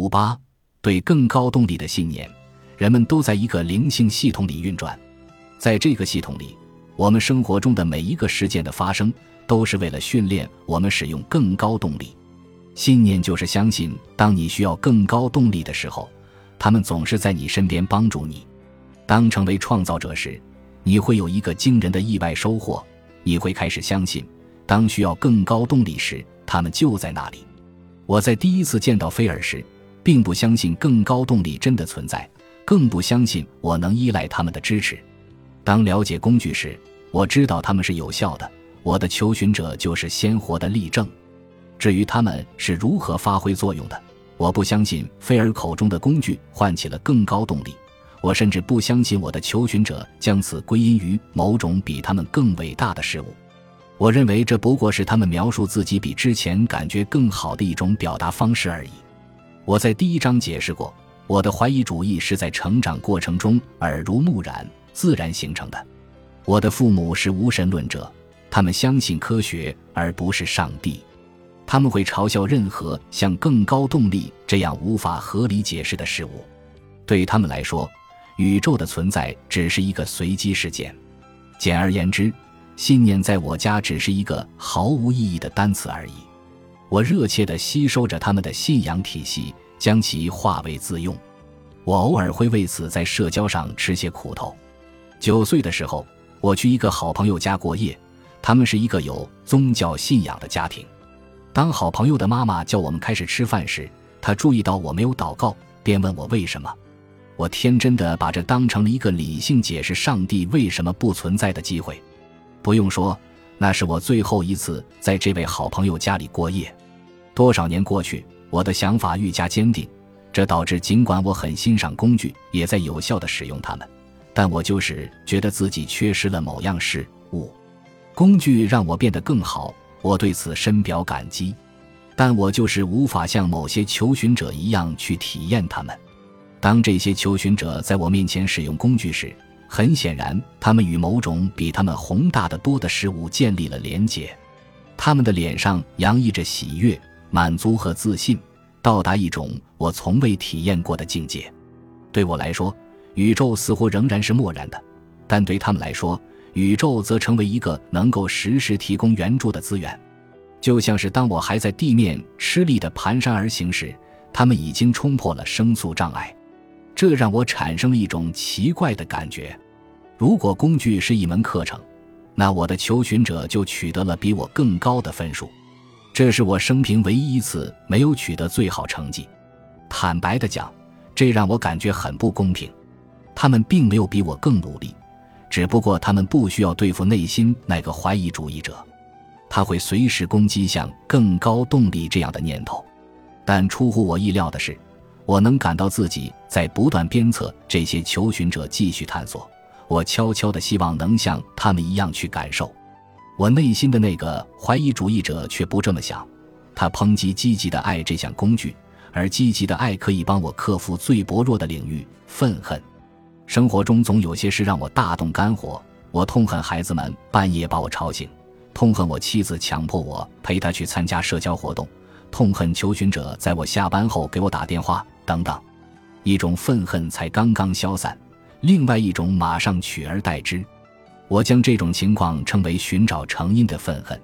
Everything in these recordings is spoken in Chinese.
五八，对更高动力的信念。人们都在一个灵性系统里运转，在这个系统里，我们生活中的每一个事件的发生，都是为了训练我们使用更高动力。信念就是相信，当你需要更高动力的时候，他们总是在你身边帮助你。当成为创造者时，你会有一个惊人的意外收获。你会开始相信，当需要更高动力时，他们就在那里。我在第一次见到菲尔时，并不相信更高动力真的存在。更不相信我能依赖他们的支持。当了解工具时，我知道他们是有效的。我的求寻者就是鲜活的例证。至于他们是如何发挥作用的，我不相信菲尔口中的工具唤起了更高动力。我甚至不相信我的求寻者将此归因于某种比他们更伟大的事物。我认为这不过是他们描述自己比之前感觉更好的一种表达方式而已。我在第一章解释过。我的怀疑主义是在成长过程中耳濡目染、自然形成的。我的父母是无神论者，他们相信科学而不是上帝。他们会嘲笑任何像更高动力这样无法合理解释的事物。对他们来说，宇宙的存在只是一个随机事件。简而言之，信念在我家只是一个毫无意义的单词而已。我热切地吸收着他们的信仰体系。将其化为自用，我偶尔会为此在社交上吃些苦头。九岁的时候，我去一个好朋友家过夜，他们是一个有宗教信仰的家庭。当好朋友的妈妈叫我们开始吃饭时，她注意到我没有祷告，便问我为什么。我天真的把这当成了一个理性解释上帝为什么不存在的机会。不用说，那是我最后一次在这位好朋友家里过夜。多少年过去。我的想法愈加坚定，这导致尽管我很欣赏工具，也在有效地使用它们，但我就是觉得自己缺失了某样事物。工具让我变得更好，我对此深表感激，但我就是无法像某些求寻者一样去体验它们。当这些求寻者在我面前使用工具时，很显然，他们与某种比他们宏大的多的事物建立了连结，他们的脸上洋溢着喜悦。满足和自信，到达一种我从未体验过的境界。对我来说，宇宙似乎仍然是漠然的；但对他们来说，宇宙则成为一个能够实时提供援助的资源。就像是当我还在地面吃力地蹒跚而行时，他们已经冲破了声速障碍。这让我产生了一种奇怪的感觉：如果工具是一门课程，那我的求寻者就取得了比我更高的分数。这是我生平唯一一次没有取得最好成绩。坦白的讲，这让我感觉很不公平。他们并没有比我更努力，只不过他们不需要对付内心那个怀疑主义者，他会随时攻击像更高动力这样的念头。但出乎我意料的是，我能感到自己在不断鞭策这些求寻者继续探索。我悄悄的希望能像他们一样去感受。我内心的那个怀疑主义者却不这么想，他抨击积极的爱这项工具，而积极的爱可以帮我克服最薄弱的领域——愤恨。生活中总有些事让我大动肝火，我痛恨孩子们半夜把我吵醒，痛恨我妻子强迫我陪她去参加社交活动，痛恨求寻者在我下班后给我打电话，等等。一种愤恨才刚刚消散，另外一种马上取而代之。我将这种情况称为寻找成因的愤恨。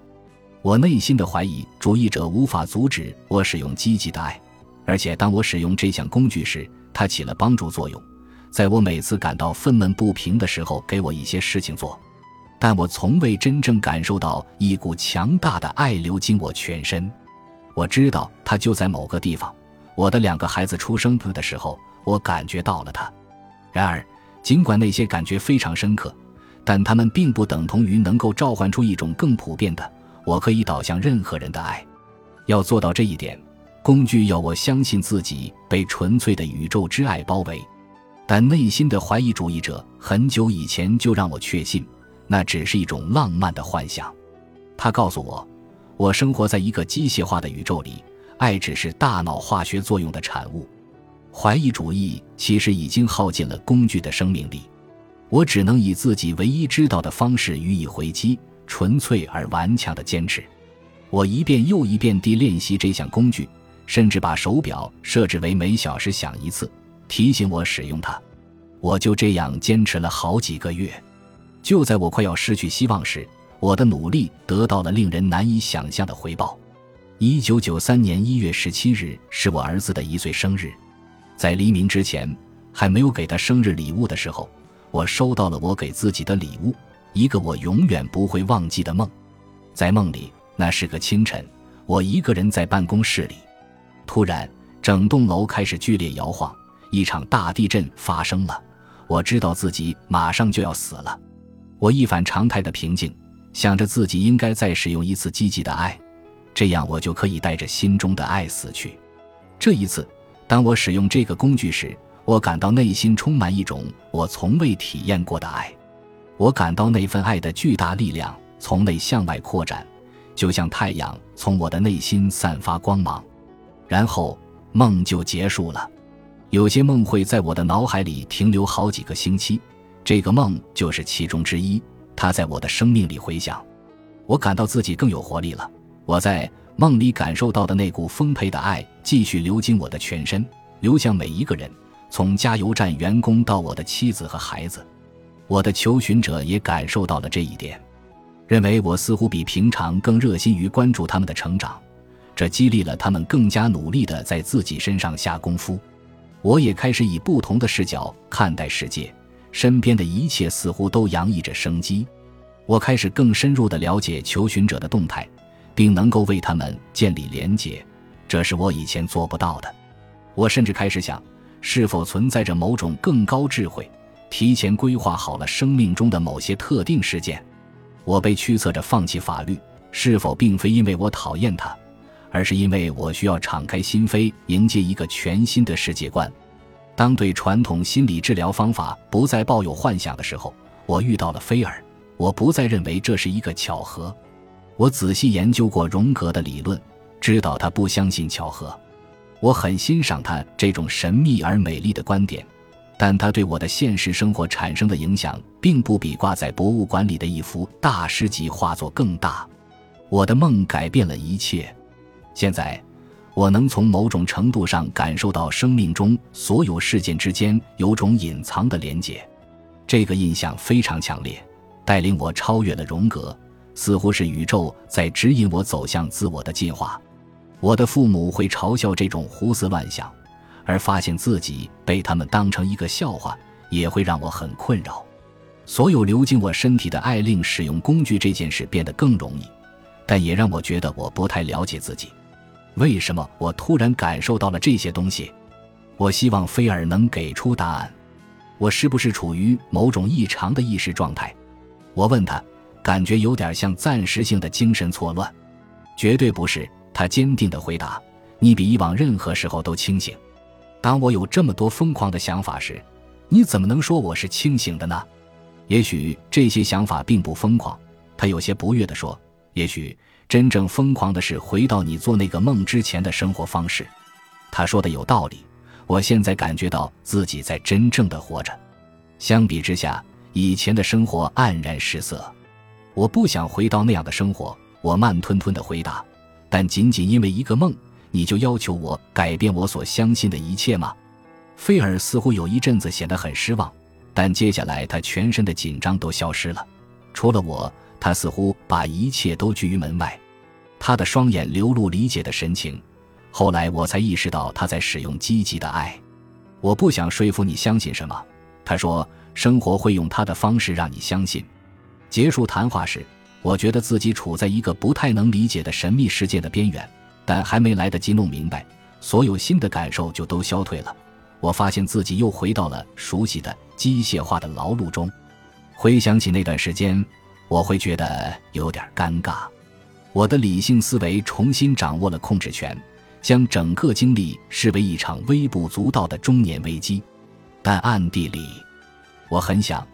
我内心的怀疑主义者无法阻止我使用积极的爱，而且当我使用这项工具时，它起了帮助作用，在我每次感到愤懑不平的时候，给我一些事情做。但我从未真正感受到一股强大的爱流经我全身。我知道他就在某个地方。我的两个孩子出生的时候，我感觉到了他。然而，尽管那些感觉非常深刻。但他们并不等同于能够召唤出一种更普遍的、我可以导向任何人的爱。要做到这一点，工具要我相信自己被纯粹的宇宙之爱包围。但内心的怀疑主义者很久以前就让我确信，那只是一种浪漫的幻想。他告诉我，我生活在一个机械化的宇宙里，爱只是大脑化学作用的产物。怀疑主义其实已经耗尽了工具的生命力。我只能以自己唯一知道的方式予以回击，纯粹而顽强的坚持。我一遍又一遍地练习这项工具，甚至把手表设置为每小时响一次，提醒我使用它。我就这样坚持了好几个月。就在我快要失去希望时，我的努力得到了令人难以想象的回报。一九九三年一月十七日是我儿子的一岁生日，在黎明之前，还没有给他生日礼物的时候，我收到了我给自己的礼物——一个我永远不会忘记的梦。在梦里，那是个清晨，我一个人在办公室里，突然，整栋楼开始剧烈摇晃，一场大地震发生了。我知道自己马上就要死了，我一反常态的平静。想着自己应该再使用一次积极的爱，这样我就可以带着心中的爱死去。这一次，当我使用这个工具时，我感到内心充满一种我从未体验过的爱。我感到那份爱的巨大力量从内向外扩展，就像太阳从我的内心散发光芒。然后梦就结束了。有些梦会在我的脑海里停留好几个星期，这个梦就是其中之一。他在我的生命里回响，我感到自己更有活力了。我在梦里感受到的那股丰沛的爱继续流经我的全身，流向每一个人，从加油站员工到我的妻子和孩子。我的求寻者也感受到了这一点，认为我似乎比平常更热心于关注他们的成长，这激励了他们更加努力地在自己身上下功夫。我也开始以不同的视角看待世界。身边的一切似乎都洋溢着生机，我开始更深入地了解求寻者的动态，并能够为他们建立连结，这是我以前做不到的。我甚至开始想，是否存在着某种更高智慧，提前规划好了生命中的某些特定事件。我被驱策着放弃法律，是否并非因为我讨厌它，而是因为我需要敞开心扉，迎接一个全新的世界观。当对传统心理治疗方法不再抱有幻想的时候，我遇到了菲尔。我不再认为这是一个巧合。我仔细研究过荣格的理论，知道他不相信巧合。我很欣赏他这种神秘而美丽的观点，但他对我的现实生活产生的影响，并不比挂在博物馆里的一幅大师级画作更大。我的梦改变了一切。现在。我能从某种程度上感受到生命中所有事件之间有种隐藏的连结，这个印象非常强烈，带领我超越了荣格，似乎是宇宙在指引我走向自我的进化。我的父母会嘲笑这种胡思乱想，而发现自己被他们当成一个笑话，也会让我很困扰。所有流进我身体的爱令使用工具这件事变得更容易，但也让我觉得我不太了解自己。为什么我突然感受到了这些东西？我希望菲尔能给出答案。我是不是处于某种异常的意识状态？我问他，感觉有点像暂时性的精神错乱。绝对不是，他坚定地回答：“你比以往任何时候都清醒。当我有这么多疯狂的想法时，你怎么能说我是清醒的呢？也许这些想法并不疯狂。”他有些不悦地说：“也许。”真正疯狂的是回到你做那个梦之前的生活方式。他说的有道理，我现在感觉到自己在真正的活着。相比之下，以前的生活黯然失色。我不想回到那样的生活。我慢吞吞的回答。但仅仅因为一个梦，你就要求我改变我所相信的一切吗？菲尔似乎有一阵子显得很失望，但接下来他全身的紧张都消失了，除了我。他似乎把一切都拒于门外，他的双眼流露理解的神情。后来我才意识到他在使用积极的爱。我不想说服你相信什么，他说，生活会用他的方式让你相信。结束谈话时，我觉得自己处在一个不太能理解的神秘世界的边缘，但还没来得及弄明白，所有新的感受就都消退了。我发现自己又回到了熟悉的机械化的劳碌中，回想起那段时间。我会觉得有点尴尬，我的理性思维重新掌握了控制权，将整个经历视为一场微不足道的中年危机。但暗地里，我很想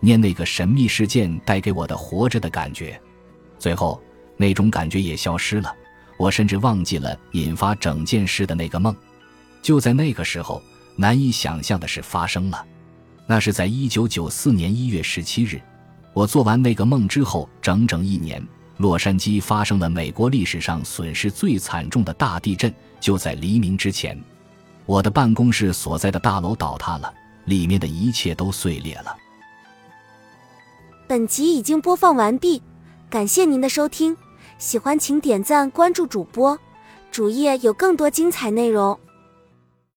念那个神秘事件带给我的活着的感觉。最后，那种感觉也消失了，我甚至忘记了引发整件事的那个梦。就在那个时候，难以想象的事发生了，那是在一九九四年一月十七日。我做完那个梦之后，整整一年，洛杉矶发生了美国历史上损失最惨重的大地震，就在黎明之前。我的办公室所在的大楼倒塌了，里面的一切都碎裂了。本集已经播放完毕，感谢您的收听，喜欢请点赞关注主播，主页有更多精彩内容。